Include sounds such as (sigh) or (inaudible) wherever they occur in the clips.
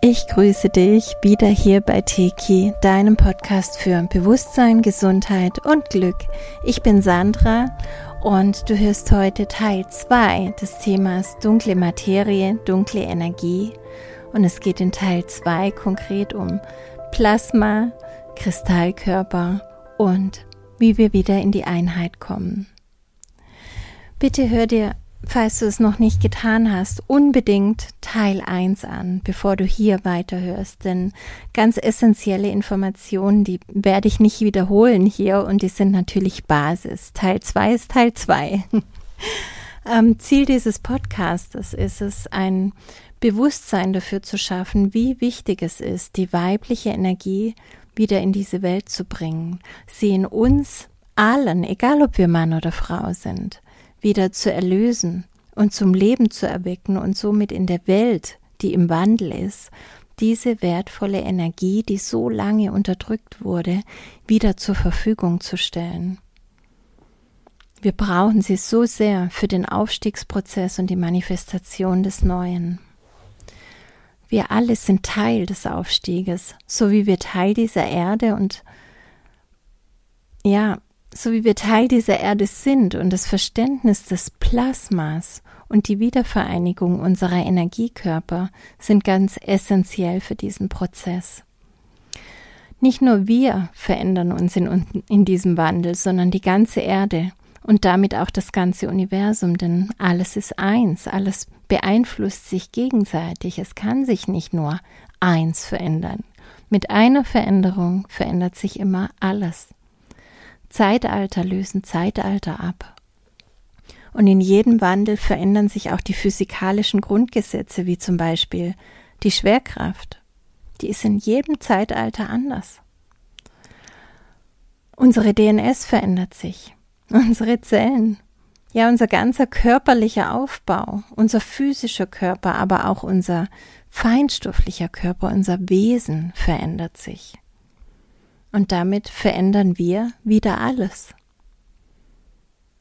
Ich grüße dich wieder hier bei Teki, deinem Podcast für Bewusstsein, Gesundheit und Glück. Ich bin Sandra und du hörst heute Teil 2 des Themas dunkle Materie, dunkle Energie. Und es geht in Teil 2 konkret um Plasma, Kristallkörper und wie wir wieder in die Einheit kommen. Bitte hör dir falls du es noch nicht getan hast, unbedingt Teil 1 an, bevor du hier weiterhörst. Denn ganz essentielle Informationen, die werde ich nicht wiederholen hier und die sind natürlich Basis. Teil 2 ist Teil 2. ähm, (laughs) Ziel dieses Podcasts ist es, ein Bewusstsein dafür zu schaffen, wie wichtig es ist, die weibliche Energie wieder in diese Welt zu bringen, sie in uns allen, egal ob wir Mann oder Frau sind, wieder zu erlösen und zum Leben zu erwecken und somit in der Welt, die im Wandel ist, diese wertvolle Energie, die so lange unterdrückt wurde, wieder zur Verfügung zu stellen. Wir brauchen sie so sehr für den Aufstiegsprozess und die Manifestation des Neuen. Wir alle sind Teil des Aufstieges, so wie wir Teil dieser Erde und ja, so wie wir Teil dieser Erde sind und das Verständnis des Plasmas und die Wiedervereinigung unserer Energiekörper sind ganz essentiell für diesen Prozess. Nicht nur wir verändern uns in, in diesem Wandel, sondern die ganze Erde und damit auch das ganze Universum, denn alles ist eins, alles beeinflusst sich gegenseitig, es kann sich nicht nur eins verändern. Mit einer Veränderung verändert sich immer alles. Zeitalter lösen Zeitalter ab. Und in jedem Wandel verändern sich auch die physikalischen Grundgesetze, wie zum Beispiel die Schwerkraft. Die ist in jedem Zeitalter anders. Unsere DNS verändert sich, unsere Zellen, ja unser ganzer körperlicher Aufbau, unser physischer Körper, aber auch unser feinstofflicher Körper, unser Wesen verändert sich. Und damit verändern wir wieder alles.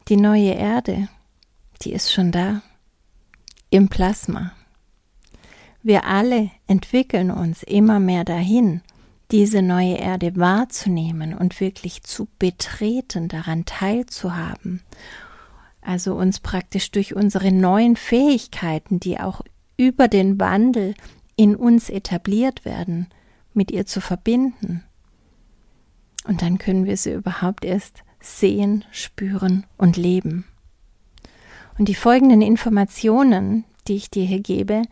Die neue Erde, die ist schon da, im Plasma. Wir alle entwickeln uns immer mehr dahin, diese neue Erde wahrzunehmen und wirklich zu betreten, daran teilzuhaben. Also uns praktisch durch unsere neuen Fähigkeiten, die auch über den Wandel in uns etabliert werden, mit ihr zu verbinden und dann können wir sie überhaupt erst sehen, spüren und leben. Und die folgenden Informationen, die ich dir hier gebe,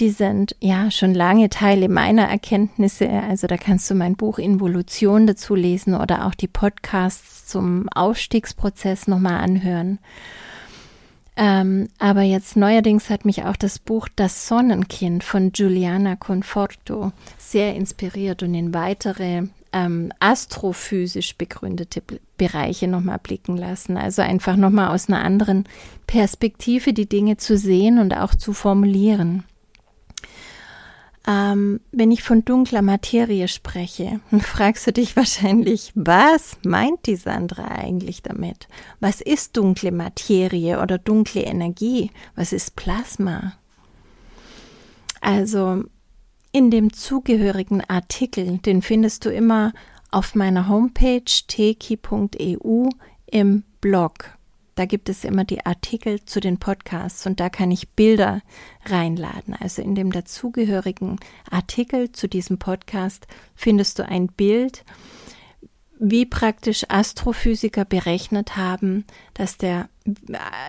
die sind ja schon lange Teile meiner Erkenntnisse. Also da kannst du mein Buch Involution dazu lesen oder auch die Podcasts zum Aufstiegsprozess nochmal anhören. Ähm, aber jetzt neuerdings hat mich auch das Buch Das Sonnenkind von Giuliana Conforto sehr inspiriert und in weitere ähm, astrophysisch begründete Bereiche nochmal blicken lassen. Also einfach nochmal aus einer anderen Perspektive die Dinge zu sehen und auch zu formulieren. Ähm, wenn ich von dunkler Materie spreche, (laughs) fragst du dich wahrscheinlich, was meint die Sandra eigentlich damit? Was ist dunkle Materie oder dunkle Energie? Was ist Plasma? Also in dem zugehörigen Artikel, den findest du immer auf meiner Homepage teki.eu im Blog. Da gibt es immer die Artikel zu den Podcasts und da kann ich Bilder reinladen. Also in dem dazugehörigen Artikel zu diesem Podcast findest du ein Bild, wie praktisch Astrophysiker berechnet haben, dass der,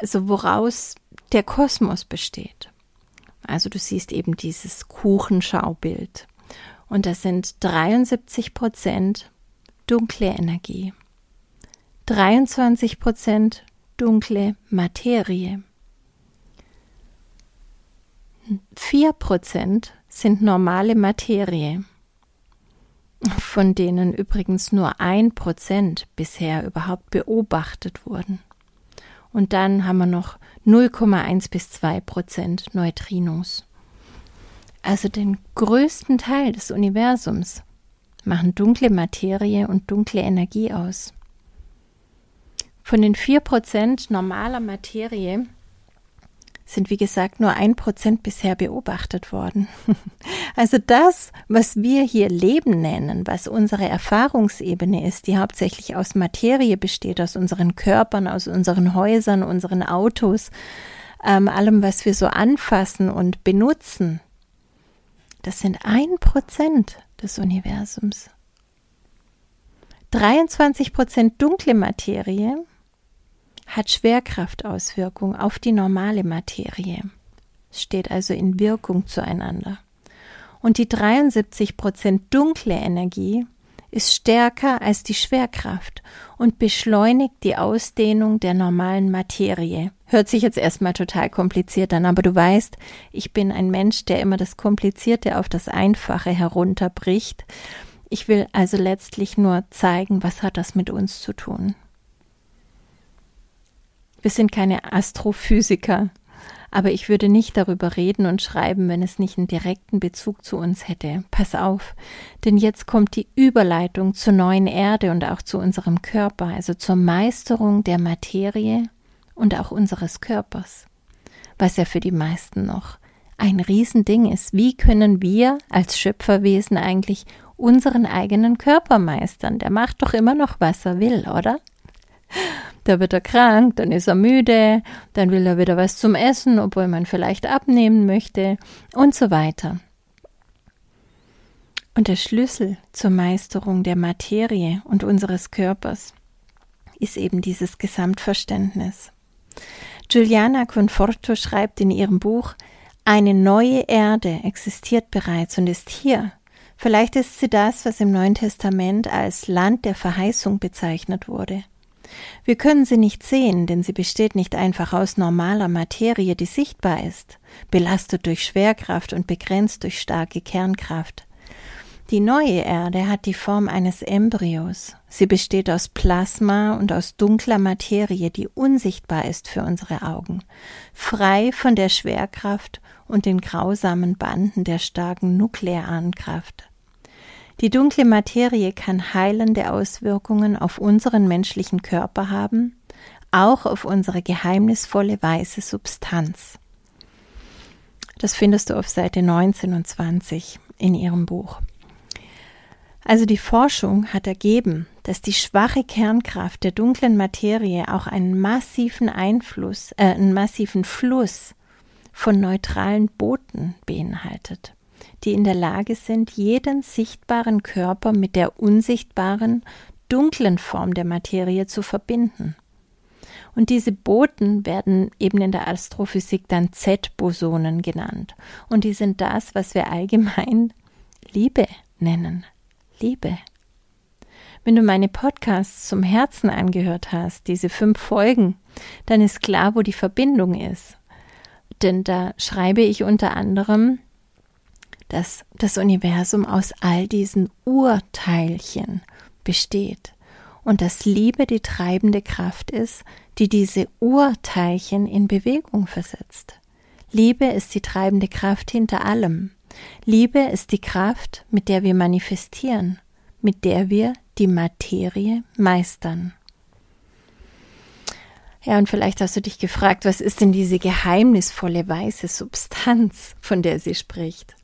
also woraus der Kosmos besteht. Also du siehst eben dieses Kuchenschaubild. Und das sind 73 Prozent dunkle Energie, 23 Prozent dunkle Materie, 4 Prozent sind normale Materie, von denen übrigens nur ein Prozent bisher überhaupt beobachtet wurden. Und dann haben wir noch 0,1 bis 2 Prozent Neutrinos. also den größten Teil des Universums, machen dunkle Materie und dunkle Energie aus. Von den 4% normaler Materie sind, wie gesagt, nur ein Prozent bisher beobachtet worden. (laughs) Also das, was wir hier Leben nennen, was unsere Erfahrungsebene ist, die hauptsächlich aus Materie besteht, aus unseren Körpern, aus unseren Häusern, unseren Autos, ähm, allem, was wir so anfassen und benutzen, das sind ein Prozent des Universums. 23 Prozent dunkle Materie hat Schwerkraftauswirkung auf die normale Materie. Es steht also in Wirkung zueinander. Und die 73 Prozent dunkle Energie ist stärker als die Schwerkraft und beschleunigt die Ausdehnung der normalen Materie. Hört sich jetzt erstmal total kompliziert an, aber du weißt, ich bin ein Mensch, der immer das Komplizierte auf das Einfache herunterbricht. Ich will also letztlich nur zeigen, was hat das mit uns zu tun. Wir sind keine Astrophysiker, aber ich würde nicht darüber reden und schreiben, wenn es nicht einen direkten Bezug zu uns hätte. Pass auf, denn jetzt kommt die Überleitung zur neuen Erde und auch zu unserem Körper, also zur Meisterung der Materie und auch unseres Körpers, was ja für die meisten noch ein Riesending ist. Wie können wir als Schöpferwesen eigentlich unseren eigenen Körper meistern? Der macht doch immer noch, was er will, oder? Da wird er krank, dann ist er müde, dann will er wieder was zum Essen, obwohl man vielleicht abnehmen möchte und so weiter. Und der Schlüssel zur Meisterung der Materie und unseres Körpers ist eben dieses Gesamtverständnis. Giuliana Conforto schreibt in ihrem Buch, eine neue Erde existiert bereits und ist hier. Vielleicht ist sie das, was im Neuen Testament als Land der Verheißung bezeichnet wurde. Wir können sie nicht sehen, denn sie besteht nicht einfach aus normaler Materie, die sichtbar ist, belastet durch Schwerkraft und begrenzt durch starke Kernkraft. Die neue Erde hat die Form eines Embryos. Sie besteht aus Plasma und aus dunkler Materie, die unsichtbar ist für unsere Augen, frei von der Schwerkraft und den grausamen Banden der starken nuklearen Kraft. Die dunkle Materie kann heilende Auswirkungen auf unseren menschlichen Körper haben, auch auf unsere geheimnisvolle weiße Substanz. Das findest du auf Seite 19 und 20 in ihrem Buch. Also die Forschung hat ergeben, dass die schwache Kernkraft der dunklen Materie auch einen massiven Einfluss, äh, einen massiven Fluss von neutralen Booten beinhaltet die in der Lage sind, jeden sichtbaren Körper mit der unsichtbaren, dunklen Form der Materie zu verbinden. Und diese Boten werden eben in der Astrophysik dann Z-Bosonen genannt. Und die sind das, was wir allgemein Liebe nennen. Liebe. Wenn du meine Podcasts zum Herzen angehört hast, diese fünf Folgen, dann ist klar, wo die Verbindung ist. Denn da schreibe ich unter anderem dass das Universum aus all diesen Urteilchen besteht und dass Liebe die treibende Kraft ist, die diese Urteilchen in Bewegung versetzt. Liebe ist die treibende Kraft hinter allem. Liebe ist die Kraft, mit der wir manifestieren, mit der wir die Materie meistern. Ja, und vielleicht hast du dich gefragt, was ist denn diese geheimnisvolle weiße Substanz, von der sie spricht?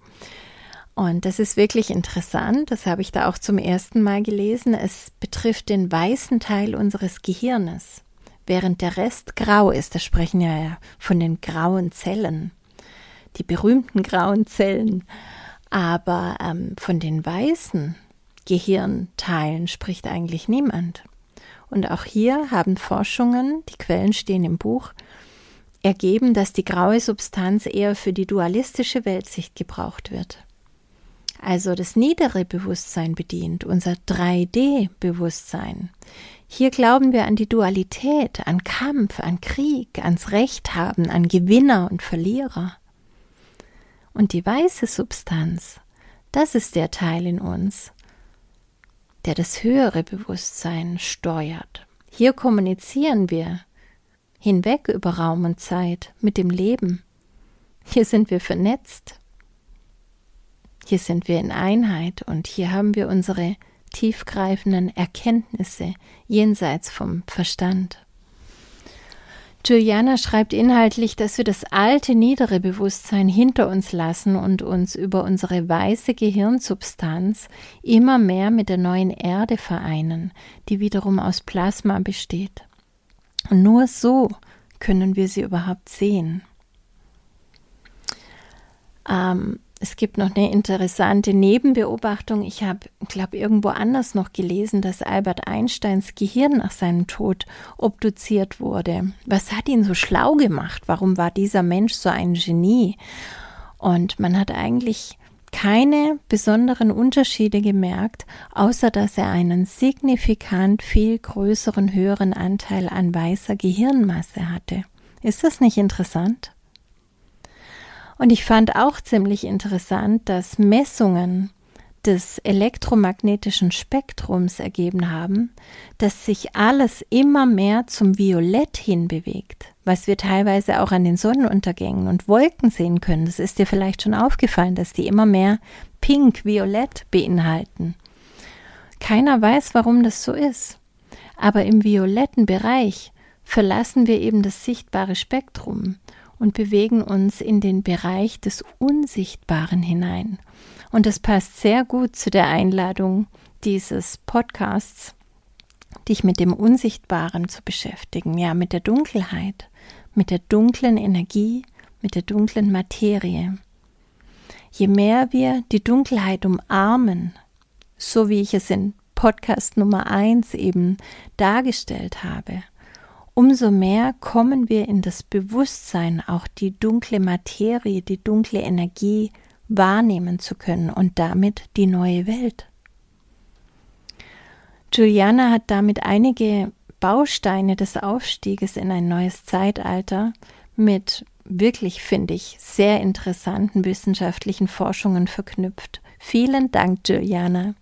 Und das ist wirklich interessant, das habe ich da auch zum ersten Mal gelesen. Es betrifft den weißen Teil unseres Gehirnes, während der Rest grau ist. Da sprechen ja von den grauen Zellen, die berühmten grauen Zellen. Aber ähm, von den weißen Gehirnteilen spricht eigentlich niemand. Und auch hier haben Forschungen, die Quellen stehen im Buch, ergeben, dass die graue Substanz eher für die dualistische Weltsicht gebraucht wird also das niedere Bewusstsein bedient, unser 3D-Bewusstsein. Hier glauben wir an die Dualität, an Kampf, an Krieg, ans Recht haben, an Gewinner und Verlierer. Und die weiße Substanz, das ist der Teil in uns, der das höhere Bewusstsein steuert. Hier kommunizieren wir hinweg über Raum und Zeit mit dem Leben. Hier sind wir vernetzt Hier sind wir in Einheit und hier haben wir unsere tiefgreifenden Erkenntnisse jenseits vom Verstand. Juliana schreibt inhaltlich, dass wir das alte niedere Bewusstsein hinter uns lassen und uns über unsere weiße Gehirnsubstanz immer mehr mit der neuen Erde vereinen, die wiederum aus Plasma besteht. Und nur so können wir sie überhaupt sehen. Ähm, es gibt noch eine interessante Nebenbeobachtung. Ich habe, glaube irgendwo anders noch gelesen, dass Albert Einsteins Gehirn nach seinem Tod obduziert wurde. Was hat ihn so schlau gemacht? Warum war dieser Mensch so ein Genie? Und man hat eigentlich keine besonderen Unterschiede gemerkt, außer dass er einen signifikant viel größeren, höheren Anteil an weißer Gehirnmasse hatte. Ist das nicht interessant? Und ich fand auch ziemlich interessant, dass Messungen des elektromagnetischen Spektrums ergeben haben, dass sich alles immer mehr zum Violett hinbewegt, was wir teilweise auch an den Sonnenuntergängen und Wolken sehen können. Das ist dir vielleicht schon aufgefallen, dass die immer mehr pink-violett beinhalten. Keiner weiß, warum das so ist. Aber im violetten Bereich verlassen wir eben das sichtbare Spektrum und bewegen uns in den Bereich des Unsichtbaren hinein. Und das passt sehr gut zu der Einladung dieses Podcasts, dich mit dem Unsichtbaren zu beschäftigen, ja, mit der Dunkelheit, mit der dunklen Energie, mit der dunklen Materie. Je mehr wir die Dunkelheit umarmen, so wie ich es in Podcast Nummer 1 eben dargestellt habe, umso mehr kommen wir in das Bewusstsein, auch die dunkle Materie, die dunkle Energie wahrnehmen zu können und damit die neue Welt. Juliana hat damit einige Bausteine des Aufstieges in ein neues Zeitalter mit wirklich, finde ich, sehr interessanten wissenschaftlichen Forschungen verknüpft. Vielen Dank, Juliana.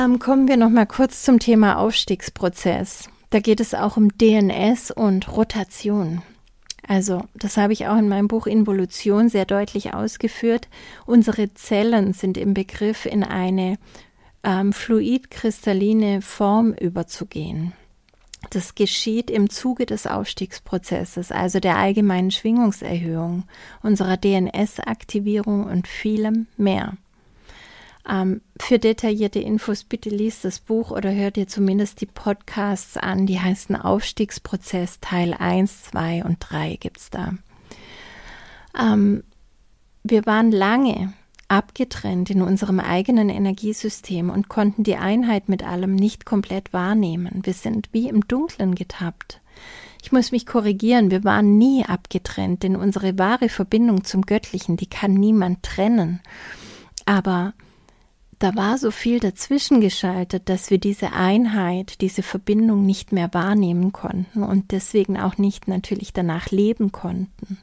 Ähm, kommen wir noch mal kurz zum Thema Aufstiegsprozess. Da geht es auch um DNS und Rotation. Also, das habe ich auch in meinem Buch Involution sehr deutlich ausgeführt. Unsere Zellen sind im Begriff, in eine ähm, fluidkristalline Form überzugehen. Das geschieht im Zuge des Aufstiegsprozesses, also der allgemeinen Schwingungserhöhung, unserer DNS-Aktivierung und vielem mehr. Ähm, für detaillierte Infos bitte liest das Buch oder hört dir zumindest die Podcasts an. Die heißen Aufstiegsprozess Teil 1, 2 und 3 gibt es da. Ähm, wir waren lange abgetrennt in unserem eigenen Energiesystem und konnten die Einheit mit allem nicht komplett wahrnehmen. Wir sind wie im Dunklen getappt. Ich muss mich korrigieren, wir waren nie abgetrennt, denn unsere wahre Verbindung zum Göttlichen, die kann niemand trennen. Aber da war so viel dazwischen geschaltet, dass wir diese Einheit, diese Verbindung nicht mehr wahrnehmen konnten und deswegen auch nicht natürlich danach leben konnten.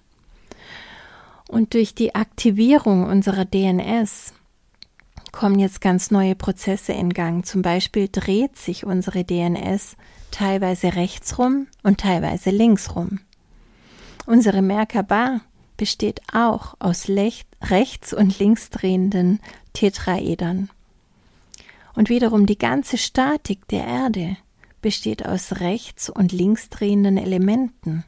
Und durch die Aktivierung unserer DNS kommen jetzt ganz neue Prozesse in Gang. Zum Beispiel dreht sich unsere DNS teilweise rechtsrum und teilweise linksrum. Unsere Merkaba besteht auch aus rechts und links drehenden Tetraedern. Und wiederum die ganze Statik der Erde besteht aus rechts und links drehenden Elementen.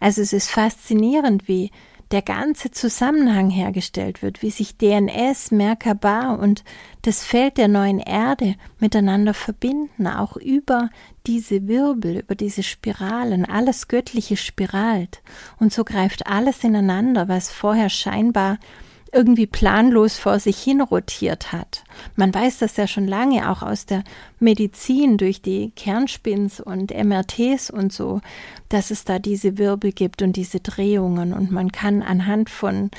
Also es ist faszinierend, wie der ganze Zusammenhang hergestellt wird, wie sich DNS, Merkaba und das Feld der neuen Erde miteinander verbinden, auch über diese Wirbel, über diese Spiralen, alles Göttliche spiralt. Und so greift alles ineinander, was vorher scheinbar irgendwie planlos vor sich hin rotiert hat. Man weiß das ja schon lange, auch aus der Medizin durch die Kernspins und MRTs und so, dass es da diese Wirbel gibt und diese Drehungen und man kann anhand von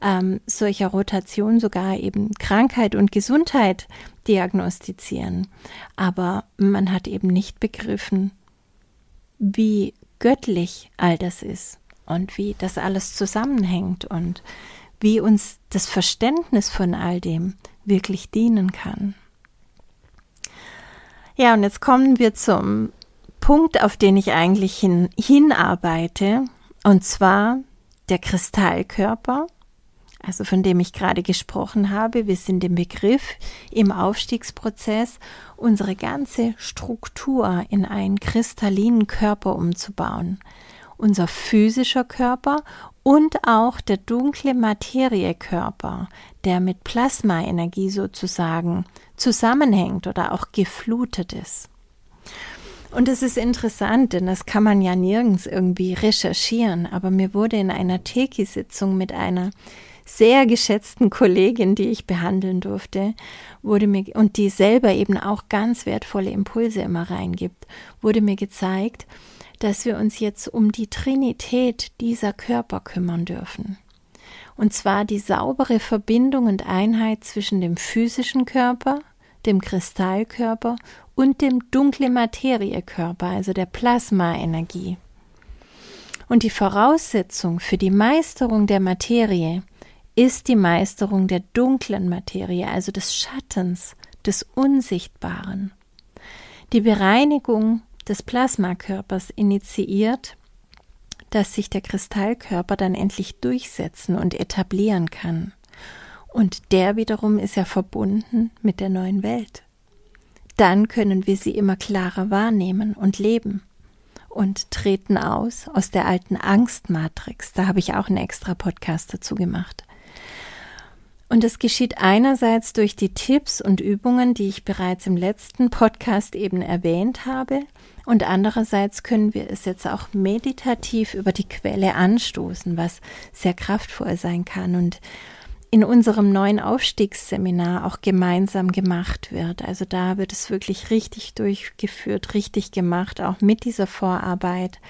ähm, solcher Rotation sogar eben Krankheit und Gesundheit diagnostizieren. Aber man hat eben nicht begriffen, wie göttlich all das ist und wie das alles zusammenhängt und wie uns das Verständnis von all dem wirklich dienen kann. Ja, und jetzt kommen wir zum Punkt, auf den ich eigentlich hin, hinarbeite, und zwar der Kristallkörper also von dem ich gerade gesprochen habe. Wir sind im Begriff, im Aufstiegsprozess unsere ganze Struktur in einen kristallinen Körper umzubauen. Unser physischer Körper und auch der dunkle Materiekörper, der mit Plasmaenergie sozusagen zusammenhängt oder auch geflutet ist. Und es ist interessant, denn das kann man ja nirgends irgendwie recherchieren, aber mir wurde in einer Teki-Sitzung mit einer sehr geschätzten Kollegin, die ich behandeln durfte, wurde mir und die selber eben auch ganz wertvolle Impulse immer reingibt, wurde mir gezeigt, dass wir uns jetzt um die Trinität dieser Körper kümmern dürfen. Und zwar die saubere Verbindung und Einheit zwischen dem physischen Körper, dem Kristallkörper und dem dunkle Materiekörper, also der Plasmaenergie. Und die Voraussetzung für die Meisterung der Materie ist die Meisterung der dunklen Materie, also des Schattens, des Unsichtbaren. Die Bereinigung des Plasmakörpers initiiert, dass sich der Kristallkörper dann endlich durchsetzen und etablieren kann. Und der wiederum ist ja verbunden mit der neuen Welt. Dann können wir sie immer klarer wahrnehmen und leben und treten aus aus der alten Angstmatrix. Da habe ich auch einen extra Podcast dazu gemacht. Und es geschieht einerseits durch die Tipps und Übungen, die ich bereits im letzten Podcast eben erwähnt habe, und andererseits können wir es jetzt auch meditativ über die Quelle anstoßen, was sehr kraftvoll sein kann und in unserem neuen Aufstiegsseminar auch gemeinsam gemacht wird. Also da wird es wirklich richtig durchgeführt, richtig gemacht, auch mit dieser Vorarbeit.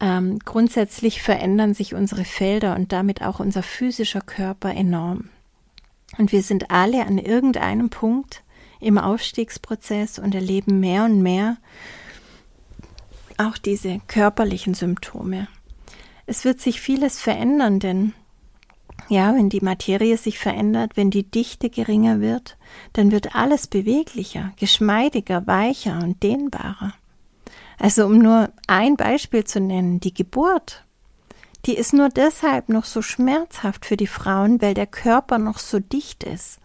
Ähm, grundsätzlich verändern sich unsere Felder und damit auch unser physischer Körper enorm. Und wir sind alle an irgendeinem Punkt im Aufstiegsprozess und erleben mehr und mehr auch diese körperlichen Symptome. Es wird sich vieles verändern, denn ja, wenn die Materie sich verändert, wenn die Dichte geringer wird, dann wird alles beweglicher, geschmeidiger, weicher und dehnbarer. Also um nur ein Beispiel zu nennen, die Geburt. Die ist nur deshalb noch so schmerzhaft für die Frauen, weil der Körper noch so dicht ist.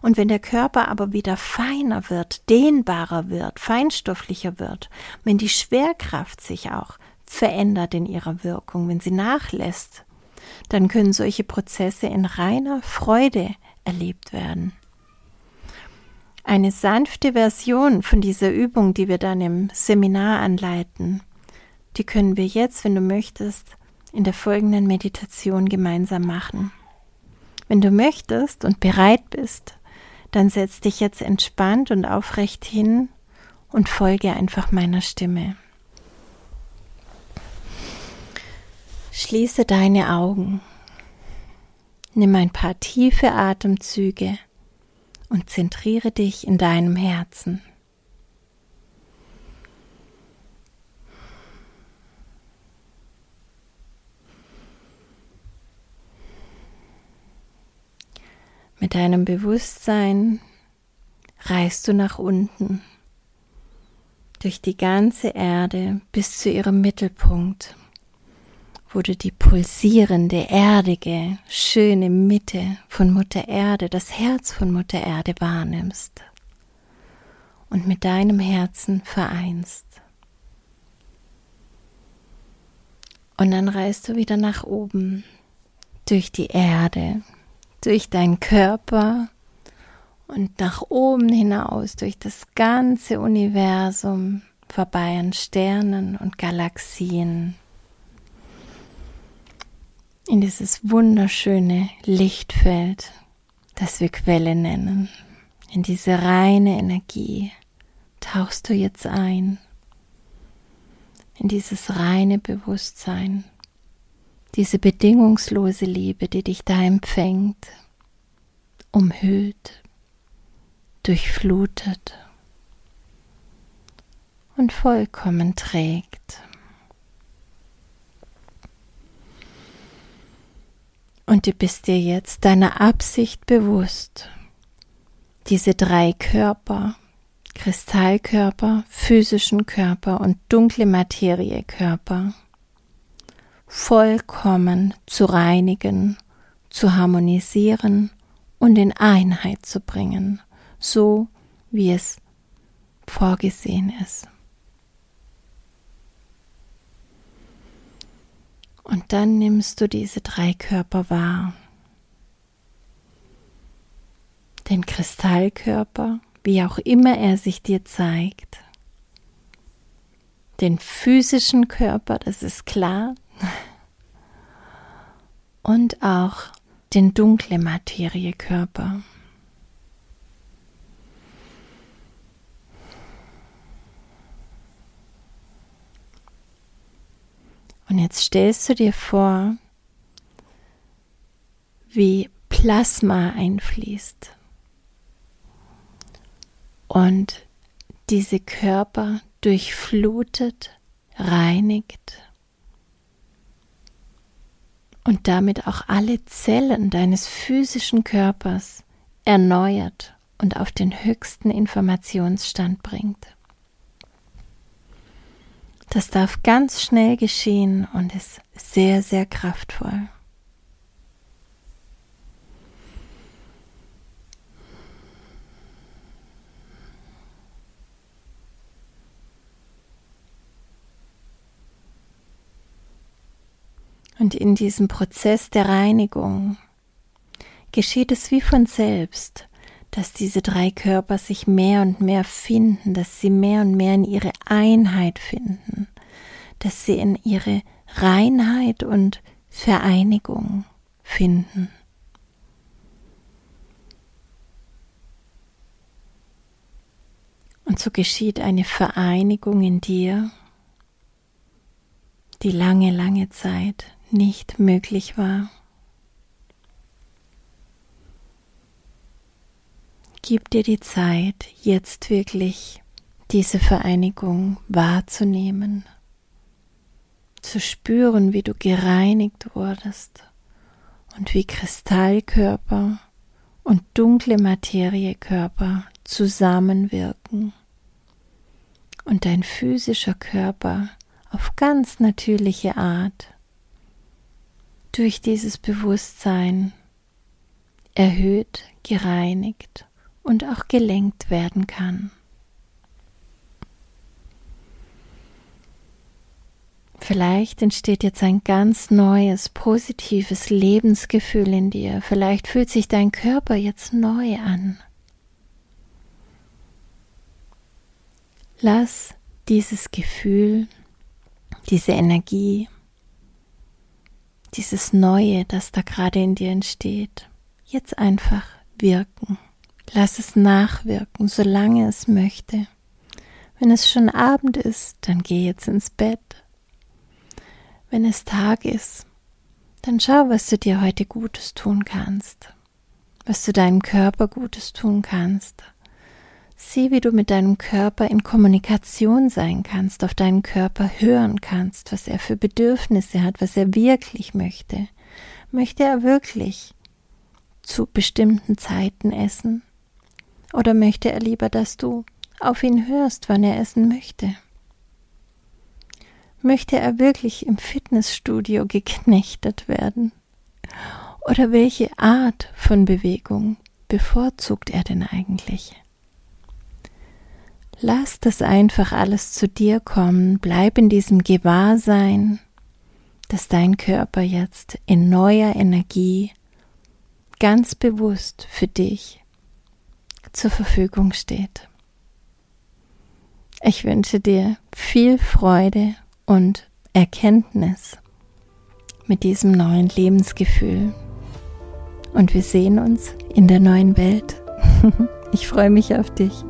Und wenn der Körper aber wieder feiner wird, dehnbarer wird, feinstofflicher wird, wenn die Schwerkraft sich auch verändert in ihrer Wirkung, wenn sie nachlässt, dann können solche Prozesse in reiner Freude erlebt werden. Eine sanfte Version von dieser Übung, die wir dann im Seminar anleiten, die können wir jetzt, wenn du möchtest, in der folgenden Meditation gemeinsam machen. Wenn du möchtest und bereit bist, dann setz dich jetzt entspannt und aufrecht hin und folge einfach meiner Stimme. Schließe deine Augen. Nimm ein paar tiefe Atemzüge und zentriere dich in deinem Herzen. Mit deinem Bewusstsein reist du nach unten durch die ganze Erde bis zu ihrem Mittelpunkt, du die pulsierende, erdige, schöne Mitte von Mutter Erde, das Herz von Mutter Erde wahrnimmst und mit deinem Herzen vereinst. Und dann reist du wieder nach oben durch die Erde, durch deinen Körper und nach oben hinaus durch das ganze Universum vorbei an Sternen und Galaxien in dieses wunderschöne Lichtfeld, das wir Quelle nennen. In diese reine Energie tauchst du jetzt ein, in dieses reine Bewusstsein diese bedingungslose Liebe, die dich da empfängt, umhüllt, durchflutet und vollkommen trägt. Und du bist dir jetzt deiner Absicht bewusst, diese drei Körper, Kristallkörper, physischen Körper und dunkle Materiekörper vollkommen zu reinigen, zu harmonisieren und in Einheit zu bringen, so wie es vorgesehen ist. Und dann nimmst du diese drei Körper wahr. Den Kristallkörper, wie auch immer er sich dir zeigt. Den physischen Körper, das ist klar. Und auch den dunkle Materiekörper. Und jetzt stellst du dir vor, wie Plasma einfließt und diese Körper durchflutet, reinigt und damit auch alle Zellen deines physischen Körpers erneuert und auf den höchsten Informationsstand bringt. Das darf ganz schnell geschehen und ist sehr, sehr kraftvoll. Und in diesem Prozess der Reinigung geschieht es wie von selbst, dass diese drei Körper sich mehr und mehr finden, dass sie mehr und mehr in ihre Einheit finden, dass sie in ihre Reinheit und Vereinigung finden. Und so geschieht eine Vereinigung in dir, die lange, lange Zeit nicht möglich war. Gib dir die Zeit, jetzt wirklich diese Vereinigung wahrzunehmen, zu spüren, wie du gereinigt wurdest und wie Kristallkörper und dunkle Materiekörper zusammenwirken und dein physischer Körper auf ganz natürliche Art durch dieses Bewusstsein erhöht, gereinigt und auch gelenkt werden kann. Vielleicht entsteht jetzt ein ganz neues, positives Lebensgefühl in dir. Vielleicht fühlt sich dein Körper jetzt neu an. Lass dieses Gefühl, diese Energie, dieses Neue, das da gerade in dir entsteht, jetzt einfach wirken. Lass es nachwirken, solange es möchte. Wenn es schon Abend ist, dann geh jetzt ins Bett. Wenn es Tag ist, dann schau, was du dir heute Gutes tun kannst, was du deinem Körper Gutes tun kannst. Sieh, wie du mit deinem Körper in Kommunikation sein kannst, auf deinen Körper hören kannst, was er für Bedürfnisse hat, was er wirklich möchte. Möchte er wirklich zu bestimmten Zeiten essen? Oder möchte er lieber, dass du auf ihn hörst, wann er essen möchte? Möchte er wirklich im Fitnessstudio geknechtet werden? Oder welche Art von Bewegung bevorzugt er denn eigentlich? Lass das einfach alles zu dir kommen, bleib in diesem Gewahrsein, dass dein Körper jetzt in neuer Energie ganz bewusst für dich zur Verfügung steht. Ich wünsche dir viel Freude und Erkenntnis mit diesem neuen Lebensgefühl. Und wir sehen uns in der neuen Welt. (laughs) Ich freue mich auf dich.